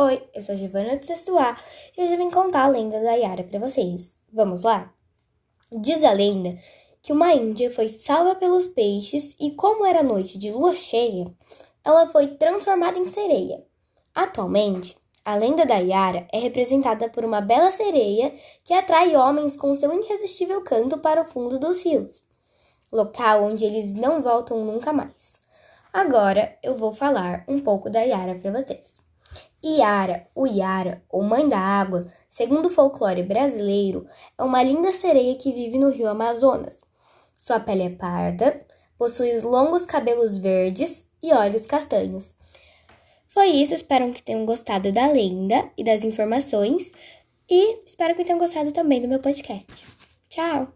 Oi, eu sou a Giovana de Sexto A e hoje eu vim contar a lenda da Yara para vocês. Vamos lá? Diz a lenda que uma índia foi salva pelos peixes e, como era noite de lua cheia, ela foi transformada em sereia. Atualmente, a lenda da Yara é representada por uma bela sereia que atrai homens com seu irresistível canto para o fundo dos rios, local onde eles não voltam nunca mais. Agora eu vou falar um pouco da Yara para vocês. Iara, o Iara, ou Mãe da Água, segundo o folclore brasileiro, é uma linda sereia que vive no rio Amazonas. Sua pele é parda, possui longos cabelos verdes e olhos castanhos. Foi isso, espero que tenham gostado da lenda e das informações e espero que tenham gostado também do meu podcast. Tchau!